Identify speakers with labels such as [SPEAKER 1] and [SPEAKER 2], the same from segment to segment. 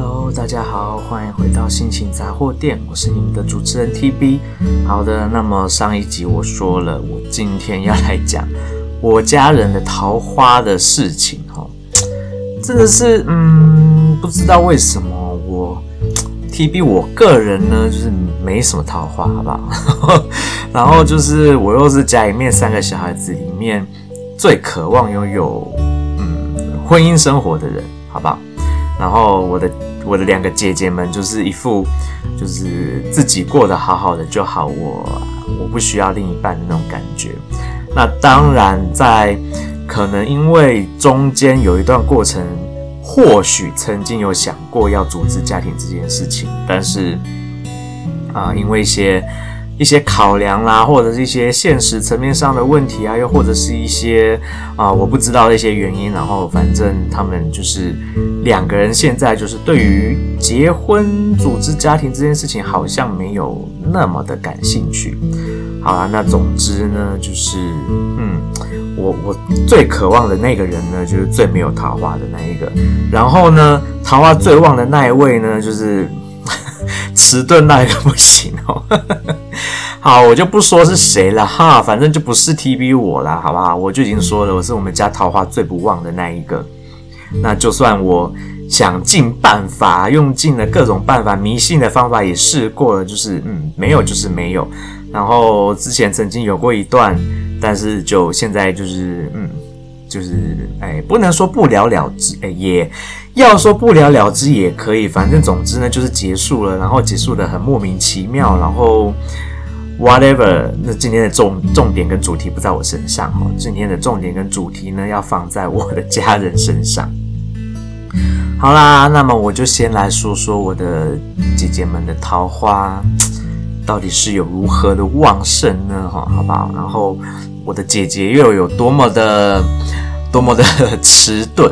[SPEAKER 1] Hello，大家好，欢迎回到心情杂货店，我是你们的主持人 TB。好的，那么上一集我说了，我今天要来讲我家人的桃花的事情哈，真的是嗯，不知道为什么我 TB 我个人呢就是没什么桃花，好不好？然后就是我又是家里面三个小孩子里面最渴望拥有嗯婚姻生活的人，好不好？然后我的我的两个姐姐们就是一副就是自己过得好好的就好，我我不需要另一半的那种感觉。那当然，在可能因为中间有一段过程，或许曾经有想过要组织家庭这件事情，但是啊，因为一些。一些考量啦，或者是一些现实层面上的问题啊，又或者是一些啊我不知道的一些原因，然后反正他们就是两个人现在就是对于结婚组织家庭这件事情好像没有那么的感兴趣。好啦，那总之呢，就是嗯，我我最渴望的那个人呢，就是最没有桃花的那一个，然后呢，桃花最旺的那一位呢，就是。迟钝那一个不行哦，好，我就不说是谁了哈，反正就不是 TB 我了，好不好？我就已经说了，我是我们家桃花最不旺的那一个。那就算我想尽办法，用尽了各种办法，迷信的方法也试过了，就是嗯，没有就是没有。然后之前曾经有过一段，但是就现在就是嗯。就是哎，不能说不了了之，哎，也要说不了了之也可以。反正总之呢，就是结束了，然后结束得很莫名其妙，然后 whatever。那今天的重重点跟主题不在我身上哈，今天的重点跟主题呢，要放在我的家人身上。好啦，那么我就先来说说我的姐姐们的桃花到底是有如何的旺盛呢？哈，好不好？然后。我的姐姐又有多么的多么的 迟钝。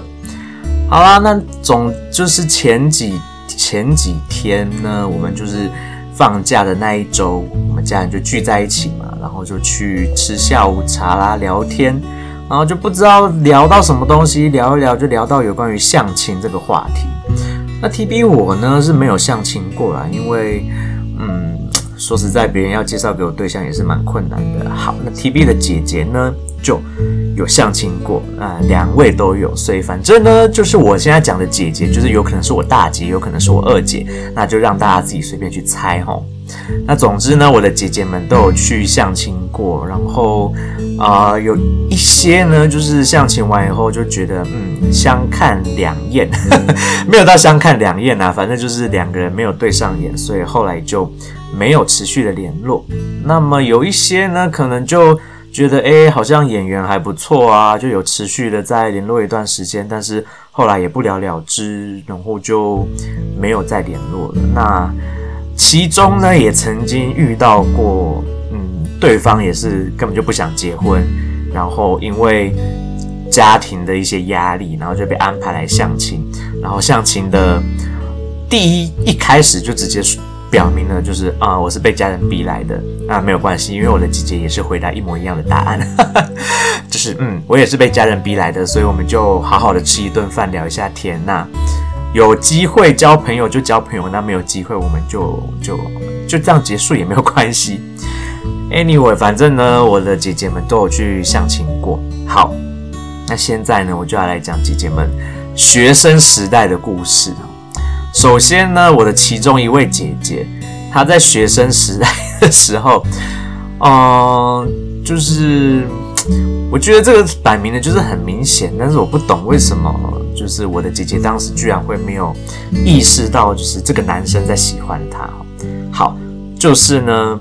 [SPEAKER 1] 好啦，那总就是前几前几天呢，我们就是放假的那一周，我们家人就聚在一起嘛，然后就去吃下午茶啦，聊天，然后就不知道聊到什么东西，聊一聊就聊到有关于相亲这个话题。那 TB 我呢是没有相亲过啦，因为嗯。说实在，别人要介绍给我对象也是蛮困难的。好，那 TB 的姐姐呢就有相亲过啊，呃，两位都有，所以反正呢，就是我现在讲的姐姐，就是有可能是我大姐，有可能是我二姐，那就让大家自己随便去猜吼。那总之呢，我的姐姐们都有去相亲过，然后啊，呃，有一些呢，就是相亲完以后就觉得嗯，相看两厌，没有到相看两厌啊，反正就是两个人没有对上眼，所以后来就。没有持续的联络，那么有一些呢，可能就觉得，诶，好像演员还不错啊，就有持续的在联络一段时间，但是后来也不了了之，然后就没有再联络了。那其中呢，也曾经遇到过，嗯，对方也是根本就不想结婚，然后因为家庭的一些压力，然后就被安排来相亲，然后相亲的第一一开始就直接。表明了就是啊、我是被家人逼来的啊，没有关系，因为我的姐姐也是回答一模一样的答案，就是嗯，我也是被家人逼来的，所以我们就好好的吃一顿饭，聊一下天。那有机会交朋友就交朋友，那没有机会我们就就就这样结束也没有关系。Anyway，反正呢，我的姐姐们都有去相亲过。好，那现在呢，我就要来讲姐姐们学生时代的故事。首先呢，我的其中一位姐姐，她在学生时代的时候，嗯、就是我觉得这个摆明的就是很明显，但是我不懂为什么，就是我的姐姐当时居然会没有意识到，就是这个男生在喜欢她。好，就是呢，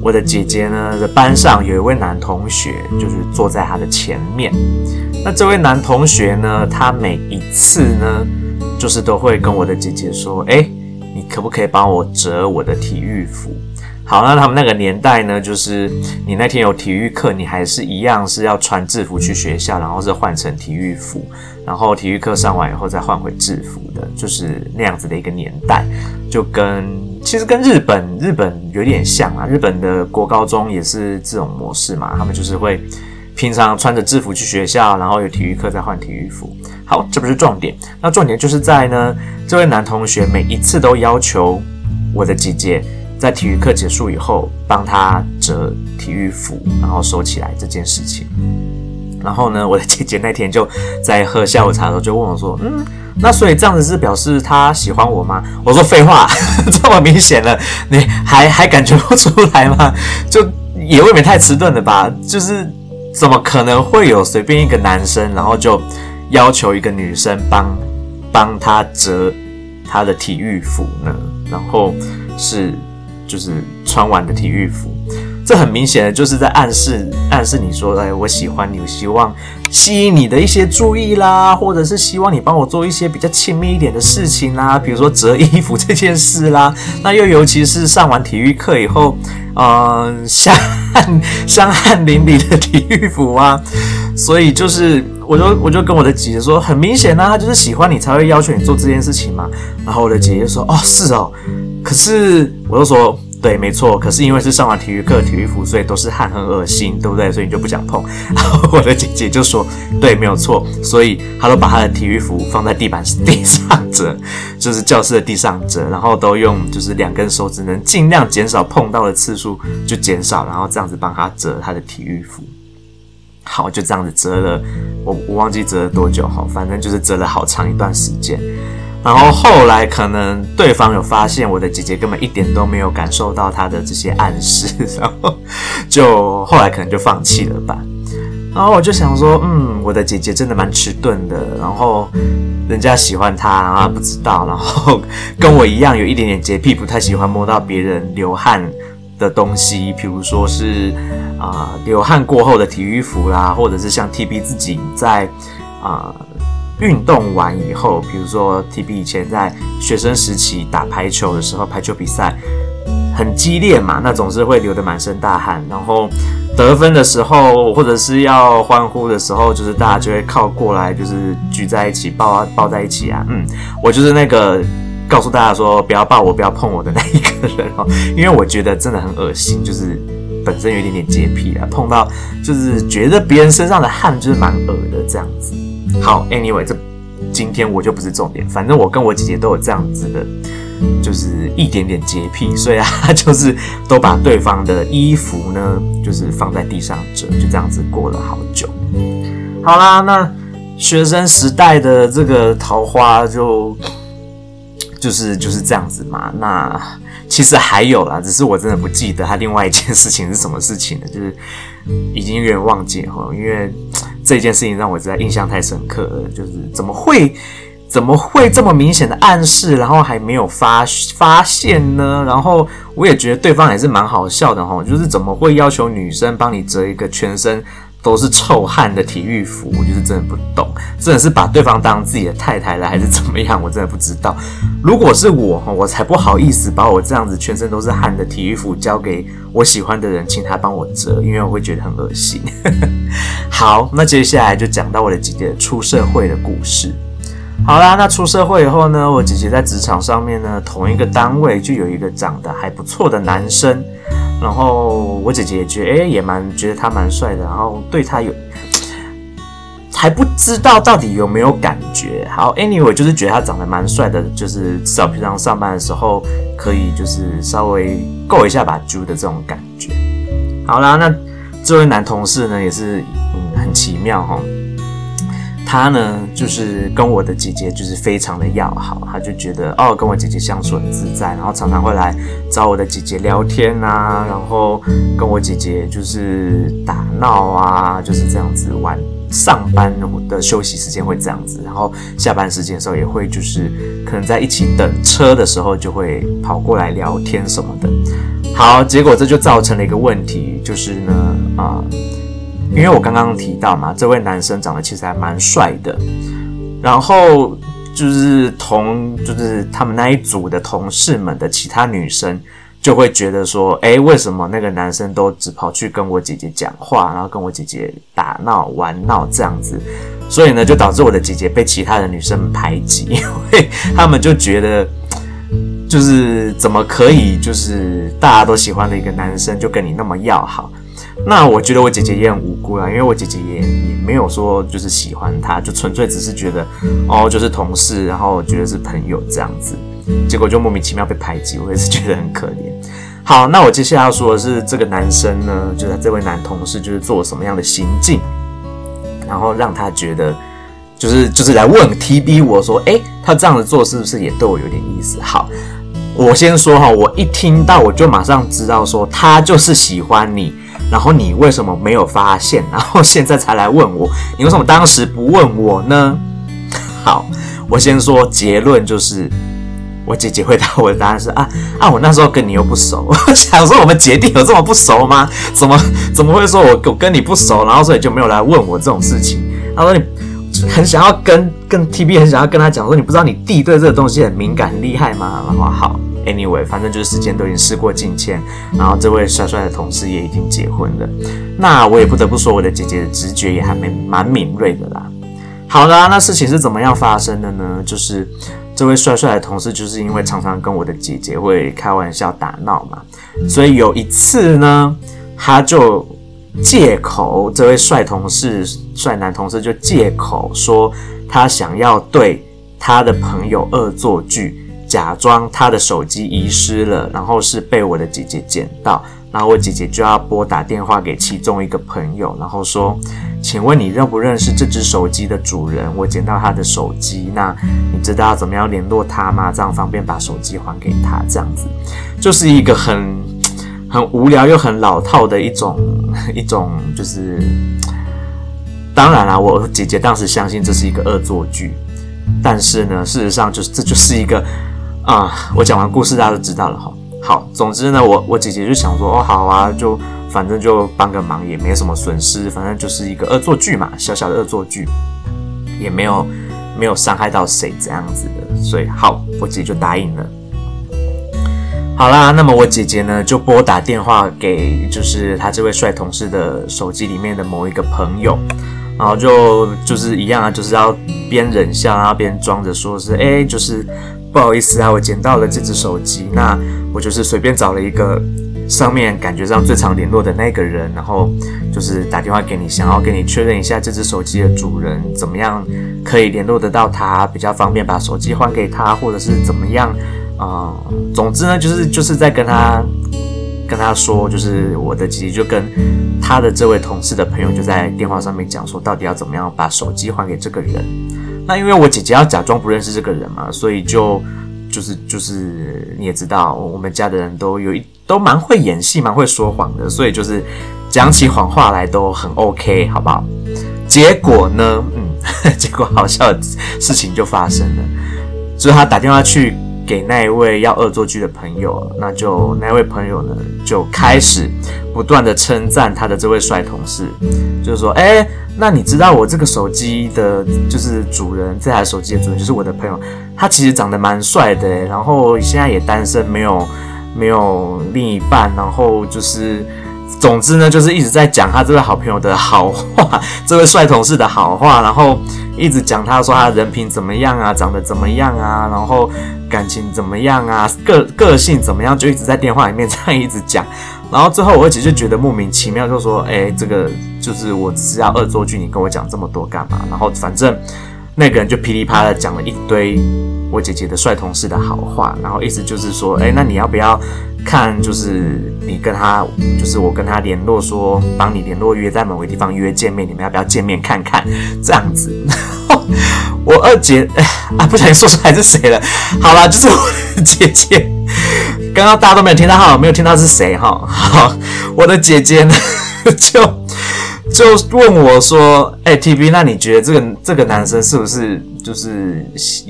[SPEAKER 1] 我的姐姐呢的班上有一位男同学，就是坐在她的前面。那这位男同学呢，他每一次呢。就是都会跟我的姐姐说，哎，你可不可以帮我折我的体育服？好，那他们那个年代呢，就是你那天有体育课，你还是一样是要穿制服去学校，然后是换成体育服，然后体育课上完以后再换回制服的，就是那样子的一个年代，就跟其实跟日本日本有点像啊，日本的国高中也是这种模式嘛，他们就是会平常穿着制服去学校，然后有体育课再换体育服。好，这不是重点。那重点就是在呢，这位男同学每一次都要求我的姐姐在体育课结束以后帮他折体育服，然后收起来这件事情。然后呢，我的姐姐那天就在喝下午茶的时候就问我说：“嗯，那所以这样子是表示他喜欢我吗？”我说：“废话，这么明显了，你还还感觉不出来吗？就也未免太迟钝了吧？就是怎么可能会有随便一个男生，然后就要求一个女生帮帮他折他的体育服呢？然后是就是穿完的体育服。”这很明显的就是在暗示暗示你说，哎，我喜欢你，我希望吸引你的一些注意啦，或者是希望你帮我做一些比较亲密一点的事情啦，比如说折衣服这件事啦。那又尤其是上完体育课以后，嗯、香汗香汗淋漓的体育服啊，所以就是，我就我就跟我的姐姐说，很明显啊，他就是喜欢你才会要求你做这件事情嘛。然后我的姐姐说，哦，是哦，可是我就说。对，没错。可是因为是上完体育课，体育服，所以都是汗，很恶心，对不对？所以你就不想碰。然后我的姐姐就说：“对，没有错。”所以她都把她的体育服放在地板 地上折，就是教室的地上折，然后都用就是两根手指，能尽量减少碰到的次数就减少，然后这样子帮她折她的体育服。好，就这样子折了，我我忘记折了多久，好，反正就是折了好长一段时间。然后后来可能对方有发现我的姐姐根本一点都没有感受到他的这些暗示，然后就后来可能就放弃了吧。然后我就想说，嗯，我的姐姐真的蛮迟钝的。然后人家喜欢她，然后不知道。然后跟我一样有一点点洁癖，不太喜欢摸到别人流汗的东西，比如说是啊、流汗过后的体育服啦，或者是像 TB 自己在啊。运动完以后，比如说 TB 以前在学生时期打排球的时候，排球比赛很激烈嘛，那总是会流得满身大汗。然后得分的时候，或者是要欢呼的时候，就是大家就会靠过来，就是聚在一起抱啊抱在一起啊。嗯，我就是那个告诉大家说不要抱我，不要碰我的那一个人哦，因为我觉得真的很恶心，就是本身有一点点洁癖啊，碰到就是觉得别人身上的汗就是蛮恶的这样子。好，Anyway，这今天我就不是重点，反正我跟我姐姐都有这样子的，就是一点点洁癖，所以啊，就是都把对方的衣服呢，就是放在地上折，就这样子过了好久。好啦，那学生时代的这个桃花就就是就是这样子嘛。那其实还有啦，只是我真的不记得他另外一件事情是什么事情了，就是已经有点忘记哈，因为。这件事情让我实在印象太深刻了，就是怎么会怎么会这么明显的暗示，然后还没有发发现呢？然后我也觉得对方也是蛮好笑的哈，就是怎么会要求女生帮你折一个全身都是臭汗的体育服，我就是真的不懂，真的是把对方当自己的太太了，还是怎么样？我真的不知道。如果是我，我才不好意思把我这样子全身都是汗的体育服交给我喜欢的人，请他帮我折，因为我会觉得很恶心。好，那接下来就讲到我的姐姐出社会的故事。好啦，那出社会以后呢，我姐姐在职场上面呢，同一个单位就有一个长得还不错的男生。然后我姐姐也觉得，哎，也蛮觉得他蛮帅的，然后对他有还不知道到底有没有感觉。好，anyway，就是觉得他长得蛮帅的，就是至少平常上班的时候可以就是稍微够一下把猪的这种感觉。好啦，那这位男同事呢也是嗯很奇妙哈。他呢，就是跟我的姐姐就是非常的要好，他就觉得哦，跟我姐姐相处很自在，然后常常会来找我的姐姐聊天啊，然后跟我姐姐就是打闹啊，就是这样子玩。上班的休息时间会这样子，然后下班时间的时候也会就是可能在一起等车的时候就会跑过来聊天什么的。好，结果这就造成了一个问题，就是呢，啊、因为我刚刚提到嘛，这位男生长得其实还蛮帅的，然后就是同就是他们那一组的同事们的其他女生就会觉得说，哎，为什么那个男生都只跑去跟我姐姐讲话，然后跟我姐姐打闹玩闹这样子，所以呢，就导致我的姐姐被其他的女生排挤，因为他们就觉得，就是怎么可以就是大家都喜欢的一个男生就跟你那么要好。那我觉得我姐姐也很无辜啦，因为我姐姐也也没有说就是喜欢他，就纯粹只是觉得哦，就是同事，然后觉得是朋友这样子，结果就莫名其妙被排挤，我也是觉得很可怜。好，那我接下来要说的是这个男生呢，就是这位男同事就是做什么样的行径，然后让他觉得就是就是来问 TB 我说，诶，他这样子做是不是也对我有点意思？好，我先说哈，我一听到我就马上知道说他就是喜欢你。然后你为什么没有发现？然后现在才来问我，你为什么当时不问我呢？好，我先说结论，就是我姐姐回答我的答案是啊啊，我那时候跟你又不熟，我 想说我们姐弟有这么不熟吗？怎么怎么会说我我跟你不熟，然后所以就没有来问我这种事情？他说你很想要跟跟 TB 很想要跟他讲说，你不知道你弟对这个东西很敏感很厉害吗？然后好。Anyway，反正就是时间都已经事过境迁，然后这位帅帅的同事也已经结婚了。那我也不得不说，我的姐姐的直觉也还没蛮敏锐的啦。好啦，那事情是怎么样发生的呢？就是这位帅帅的同事，就是因为常常跟我的姐姐会开玩笑打闹嘛，所以有一次呢，他就借口这位帅同事、帅男同事就借口说他想要对他的朋友恶作剧。假装他的手机遗失了，然后是被我的姐姐捡到，然后我姐姐就要拨打电话给其中一个朋友，然后说：“请问你认不认识这只手机的主人？我捡到他的手机，那你知道怎么样联络他吗？这样方便把手机还给他。”这样子就是一个很很无聊又很老套的一种 一种，就是当然啦，我姐姐当时相信这是一个恶作剧，但是呢，事实上就是这就是一个。啊，我讲完故事，大家都知道了哈。好，总之呢，我我姐姐就想说，哦，好啊，就反正就帮个忙，也没什么损失，反正就是一个恶作剧嘛，小小的恶作剧，也没有没有伤害到谁这样子的，所以好，我姐姐就答应了。好啦，那么我姐姐呢，就拨打电话给就是她这位帅同事的手机里面的某一个朋友，然后就就是一样啊，就是要边忍笑，然后边装着说是，哎，就是。不好意思啊，我捡到了这只手机，那我就是随便找了一个上面感觉上最常联络的那个人，然后就是打电话给你，想要跟你确认一下这只手机的主人怎么样可以联络得到他，比较方便把手机还给他，或者是怎么样啊、呃？总之呢，就是就是在跟他跟他说，就是我的姐姐就跟他的这位同事的朋友就在电话上面讲说，到底要怎么样把手机还给这个人。那因为我姐姐要假装不认识这个人嘛，所以就就是就是你也知道，我们家的人都有一都蛮会演戏，蛮会说谎的，所以就是讲起谎话来都很 OK，好不好？结果呢，嗯，结果好笑的事情就发生了，就是他打电话去给那一位要恶作剧的朋友，那就那位朋友呢就开始不断的称赞他的这位帅同事，就是说，哎、那你知道我这个手机的，就是主人，这台手机的主人就是我的朋友，他其实长得蛮帅的，然后现在也单身，没有没有另一半，然后就是，总之呢，就是一直在讲他这位好朋友的好话，这位帅同事的好话，然后一直讲他说他人品怎么样啊，长得怎么样啊，然后感情怎么样啊，个个性怎么样，就一直在电话里面这样一直讲。然后最后我姐就觉得莫名其妙，就说：“哎，这个就是我只是要恶作剧，你跟我讲这么多干嘛？”然后反正那个人就噼里啪啦讲了一堆我姐姐的帅同事的好话，然后意思就是说：“哎，那你要不要看？就是你跟他，就是我跟他联络，说帮你联络约在某个地方约见面，你们要不要见面看看？这样子。”我二姐哎啊，不小心说出来是谁了？好啦，就是我姐姐。刚刚大家都没有听到哈，没有听到是谁哈。好，我的姐姐呢，就就问我说：“哎，TB，那你觉得这个这个男生是不是就是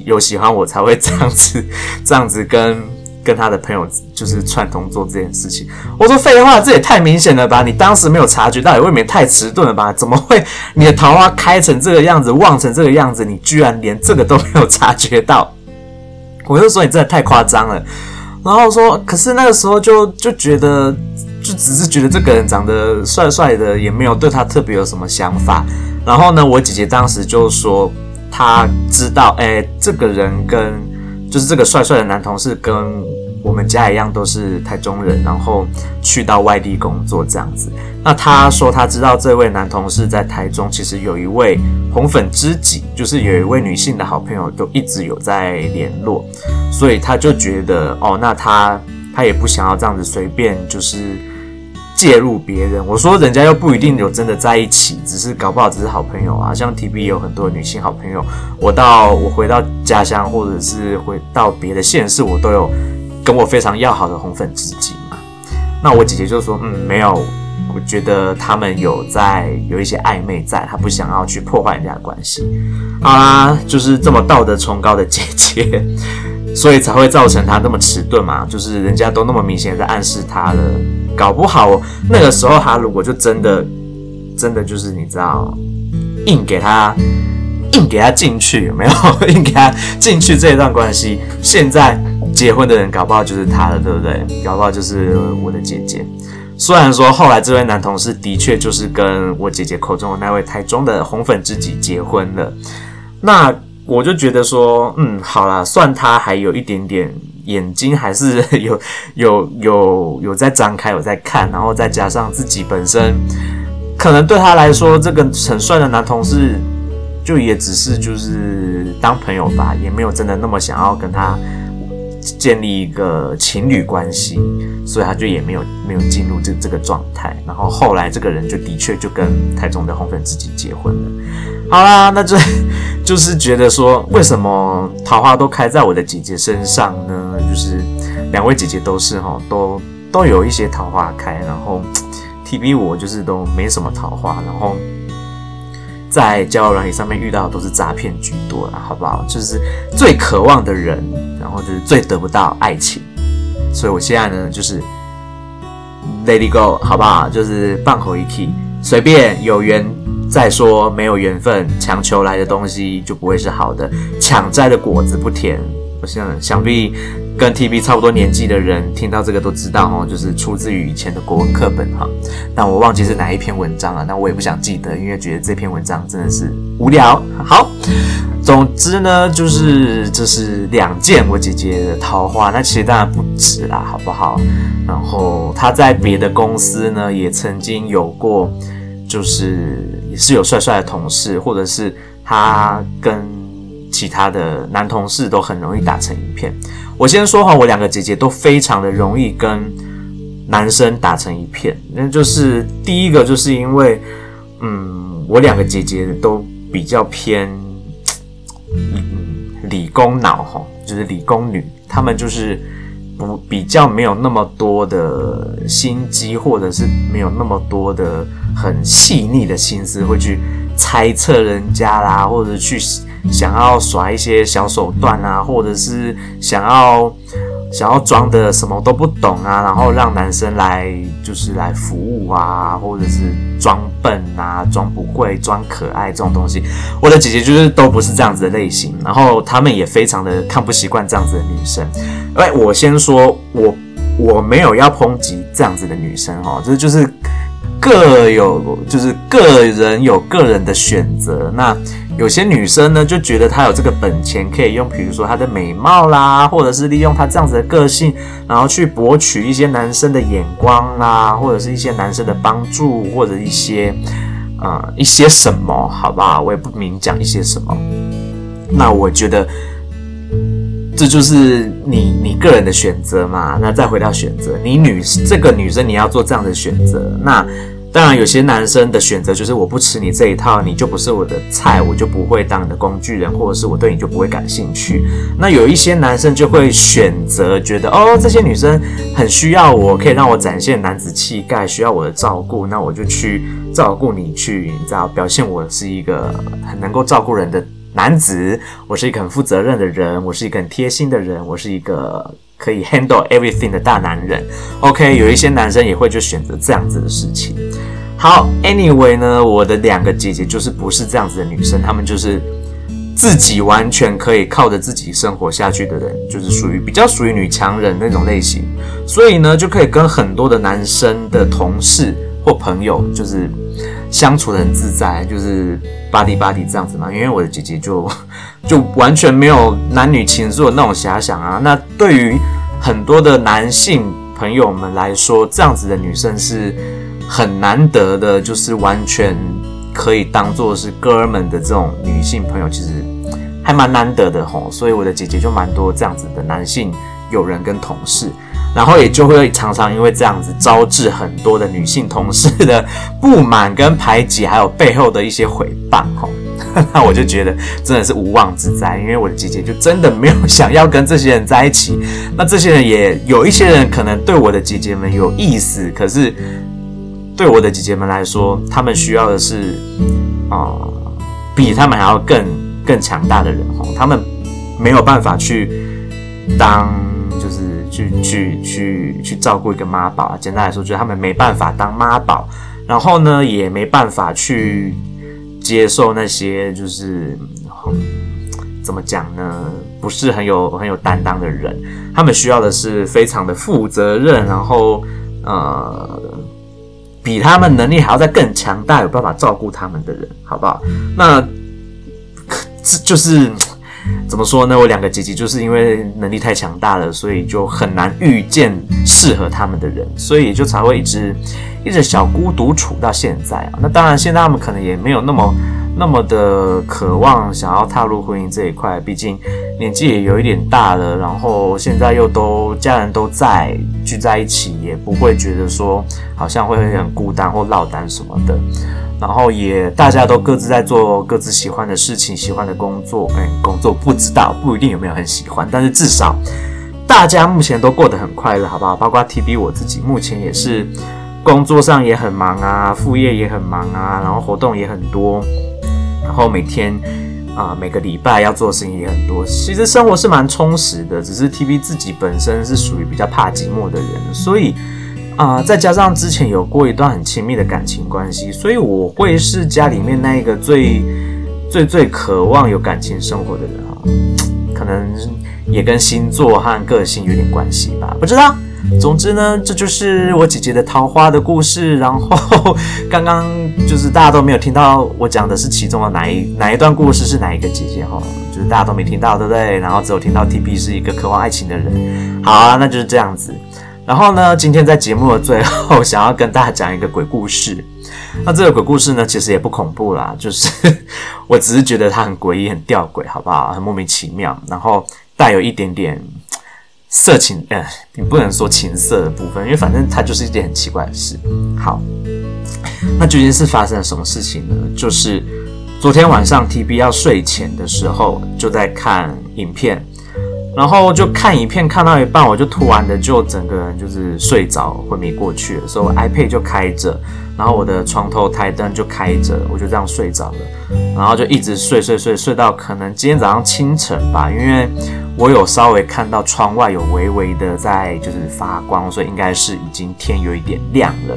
[SPEAKER 1] 有喜欢我才会这样子 这样子跟跟他的朋友就是串通做这件事情？”我说：“废话，这也太明显了吧？你当时没有察觉到，也未免太迟钝了吧？怎么会你的桃花开成这个样子，旺成这个样子，你居然连这个都没有察觉到？”我就说：“你真的太夸张了。”然后说，可是那个时候就就觉得，就只是觉得这个人长得帅帅的，也没有对他特别有什么想法。然后呢，我姐姐当时就说，她知道，哎，这个人跟就是这个帅帅的男同事跟我们家一样都是台中人，然后去到外地工作这样子。那他说他知道这位男同事在台中，其实有一位红粉知己，就是有一位女性的好朋友，都一直有在联络，所以他就觉得哦，那他他也不想要这样子随便就是。介入别人，我说人家又不一定有真的在一起，只是搞不好只是好朋友啊。像 TB 有很多女性好朋友，我到我回到家乡或者是回到别的县市，我都有跟我非常要好的红粉知己嘛。那我姐姐就说，嗯，没有，我觉得他们有在有一些暧昧在，她不想要去破坏人家的关系。好啦，就是这么道德崇高的姐姐，所以才会造成她那么迟钝嘛。就是人家都那么明显在暗示她了。搞不好那个时候他如果就真的真的就是你知道硬给他硬给他进去有没有 硬给他进去这一段关系，现在结婚的人搞不好就是他了，对不对？搞不好就是我的姐姐。虽然说后来这位男同事的确就是跟我姐姐口中的那位台中的红粉知己结婚了，那我就觉得说，嗯，好啦，算他还有一点点。眼睛还是有有有有在张开，有在看，然后再加上自己本身，可能对他来说，这个很帅的男同事，就也只是就是当朋友吧，也没有真的那么想要跟他建立一个情侣关系，所以他就也没有没有进入这这个状态。然后后来这个人就的确就跟台中的红粉知己结婚了。好啦，那就 就是觉得说，为什么桃花都开在我的姐姐身上呢？就是两位姐姐都是哈，都都有一些桃花开，然后 TB 我就是都没什么桃花，然后在交友软体上面遇到的都是诈骗居多了，好不好？就是最渴望的人，然后就是最得不到爱情，所以我现在呢就是 Let it go，好不好？就是放口一气，随便有缘再说，没有缘分强求来的东西就不会是好的，抢摘的果子不甜。我想想必。跟 TB 差不多年纪的人听到这个都知道哦，就是出自于以前的国文课本哈，但我忘记是哪一篇文章了，那我也不想记得，因为觉得这篇文章真的是无聊。好，总之呢，就是这是两件我姐姐的桃花，那其实当然不止啦，好不好？然后她在别的公司呢，也曾经有过，就是也是有帅帅的同事，或者是她跟其他的男同事都很容易打成一片。我先说哈，我两个姐姐都非常的容易跟男生打成一片。那就是第一个，就是因为，嗯，我两个姐姐都比较偏，理工脑哈，就是理工女，她们就是不比较没有那么多的心机，或者是没有那么多的很细腻的心思，会去猜测人家啦，或者去。想要耍一些小手段啊，或者是想要想要装的什么都不懂啊，然后让男生来就是来服务啊，或者是装笨啊、装不会、装可爱这种东西，我的姐姐就是都不是这样子的类型，然后他们也非常的看不习惯这样子的女生。哎，我先说，我我没有要抨击这样子的女生哈，这就是各有就是个人有个人的选择，那。有些女生呢，就觉得她有这个本钱可以用，比如说她的美貌啦，或者是利用她这样子的个性，然后去博取一些男生的眼光啦，或者是一些男生的帮助，或者一些呃一些什么，好吧，我也不明讲一些什么。那我觉得这就是你你个人的选择嘛。那再回到选择，你女这个女生你要做这样的选择，那。当然，有些男生的选择就是我不吃你这一套，你就不是我的菜，我就不会当你的工具人，或者是我对你就不会感兴趣。那有一些男生就会选择觉得，哦，这些女生很需要我，可以让我展现男子气概，需要我的照顾，那我就去照顾你，去你知道表现我是一个很能够照顾人的男子，我是一个很负责任的人，我是一个很贴心的人，我是一个。可以 handle everything 的大男人，OK，有一些男生也会就选择这样子的事情。好，Anyway 呢，我的两个姐姐就是不是这样子的女生，她们就是自己完全可以靠着自己生活下去的人，就是属于比较属于女强人那种类型，所以呢，就可以跟很多的男生的同事或朋友就是相处得很自在，就是巴蒂巴蒂这样子嘛。因为我的姐姐就 就完全没有男女情愫的那种遐想啊。那对于很多的男性朋友们来说，这样子的女生是很难得的，就是完全可以当做是哥们的这种女性朋友，其实还蛮难得的吼。所以我的姐姐就蛮多这样子的男性友人跟同事，然后也就会常常因为这样子招致很多的女性同事的不满跟排挤，还有背后的一些诽谤吼。那我就觉得真的是无妄之灾，因为我的姐姐就真的没有想要跟这些人在一起。那这些人也有一些人可能对我的姐姐们有意思，可是对我的姐姐们来说，他们需要的是啊、呃，比他们还要更更强大的人哦。他们没有办法去当，就是去去去去照顾一个妈宝啊。简单来说，就是他们没办法当妈宝，然后呢，也没办法去。接受那些就是怎么讲呢？不是很有很有担当的人，他们需要的是非常的负责任，然后呃，比他们能力还要再更强大，有办法照顾他们的人，好不好？那这就是怎么说呢？我两个姐姐就是因为能力太强大了，所以就很难遇见适合他们的人，所以就才会一直。一直小孤独处到现在啊，那当然现在他们可能也没有那么那么的渴望想要踏入婚姻这一块，毕竟年纪也有一点大了，然后现在又都家人都在聚在一起，也不会觉得说好像会很孤单或落单什么的，然后也大家都各自在做各自喜欢的事情，喜欢的工作，哎，工作不知道不一定有没有很喜欢，但是至少大家目前都过得很快乐，好不好？包括 TB 我自己目前也是。工作上也很忙啊，副业也很忙啊，然后活动也很多，然后每天啊、每个礼拜要做的事情也很多。其实生活是蛮充实的，只是 TB 自己本身是属于比较怕寂寞的人，所以啊、再加上之前有过一段很亲密的感情关系，所以我会是家里面那一个最最最渴望有感情生活的人啊，可能也跟星座和个性有点关系吧，不知道。总之呢，这就是我姐姐的桃花的故事。然后 刚刚就是大家都没有听到我讲的是其中的哪一哪一段故事，是哪一个姐姐哈，就是大家都没听到，对不对？然后只有听到 TB 是一个渴望爱情的人。好啊，那就是这样子。然后呢，今天在节目的最后，想要跟大家讲一个鬼故事。那这个鬼故事呢，其实也不恐怖啦，就是 我只是觉得它很诡异、很吊诡，好不好？很莫名其妙，然后带有一点点。色情，呃，你不能说情色的部分，因为反正它就是一件很奇怪的事。好，那究竟是发生了什么事情呢？就是昨天晚上 TB 要睡前的时候，就在看影片，然后就看影片看到一半，我就突然的就整个人就是睡着昏迷过去了，所以我 iPad 就开着，然后我的床头台灯就开着，我就这样睡着了，然后就一直睡睡睡睡到可能今天早上清晨吧，因为。我有稍微看到窗外有微微的在就是发光，所以应该是已经天有一点亮了。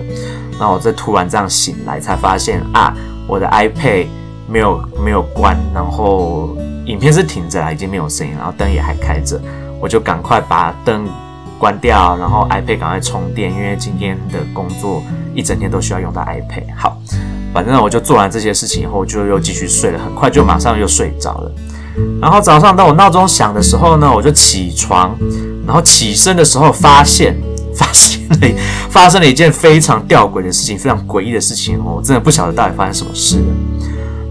[SPEAKER 1] 然后我再突然这样醒来，才发现啊，我的 iPad 没有没有关，然后影片是停着了，已经没有声音，然后灯也还开着。我就赶快把灯关掉，然后 iPad 赶快充电，因为今天的工作一整天都需要用到 iPad。好，反正我就做完这些事情以后，就又继续睡了，很快就马上又睡着了。然后早上当我闹钟响的时候呢，我就起床，然后起身的时候发现，发现了 发生了一件非常吊诡的事情，非常诡异的事情，我真的不晓得到底发生什么事了。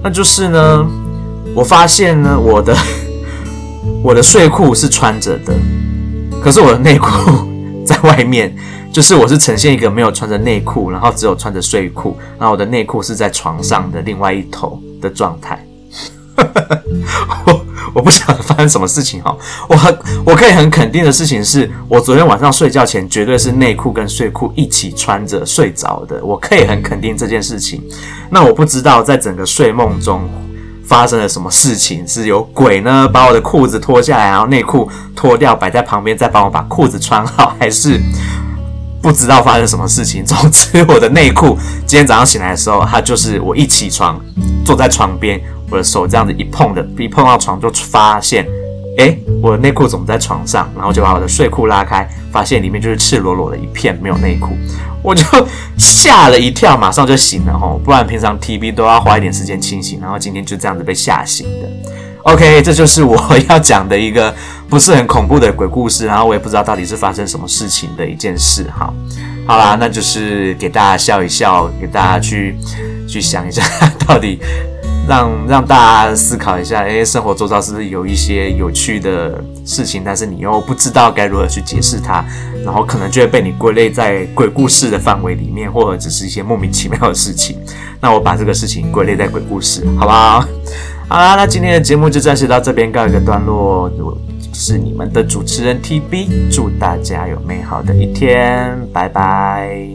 [SPEAKER 1] 那就是呢，我发现呢，我的我的睡裤是穿着的，可是我的内裤 在外面，就是我是呈现一个没有穿着内裤，然后只有穿着睡裤，然后我的内裤是在床上的另外一头的状态。我 我不晓得发生什么事情哈，我很我可以很肯定的事情是，我昨天晚上睡觉前绝对是内裤跟睡裤一起穿着睡着的，我可以很肯定这件事情。那我不知道在整个睡梦中发生了什么事情，是有鬼呢把我的裤子脱下来，然后内裤脱掉摆在旁边，再帮我把裤子穿好，还是 不知道发生什么事情？总之，我的内裤今天早上醒来的时候，它就是我一起床坐在床边。我的手这样子一碰的，一碰到床就发现，诶，我的内裤怎么在床上？然后就把我的睡裤拉开，发现里面就是赤裸裸的一片，没有内裤，我就吓了一跳，马上就醒了吼，不然平常 TV 都要花一点时间清醒，然后今天就这样子被吓醒的。OK，这就是我要讲的一个不是很恐怖的鬼故事，然后我也不知道到底是发生什么事情的一件事。哈，好啦，那就是给大家笑一笑，给大家去去想一下，到底让让大家思考一下，诶，生活周遭是不是有一些有趣的事情，但是你又不知道该如何去解释它，然后可能就会被你归类在鬼故事的范围里面，或者只是一些莫名其妙的事情。那我把这个事情归类在鬼故事，好不好？好啦，那今天的节目就暂时到这边告一个段落。我是你们的主持人 TB，祝大家有美好的一天，拜拜。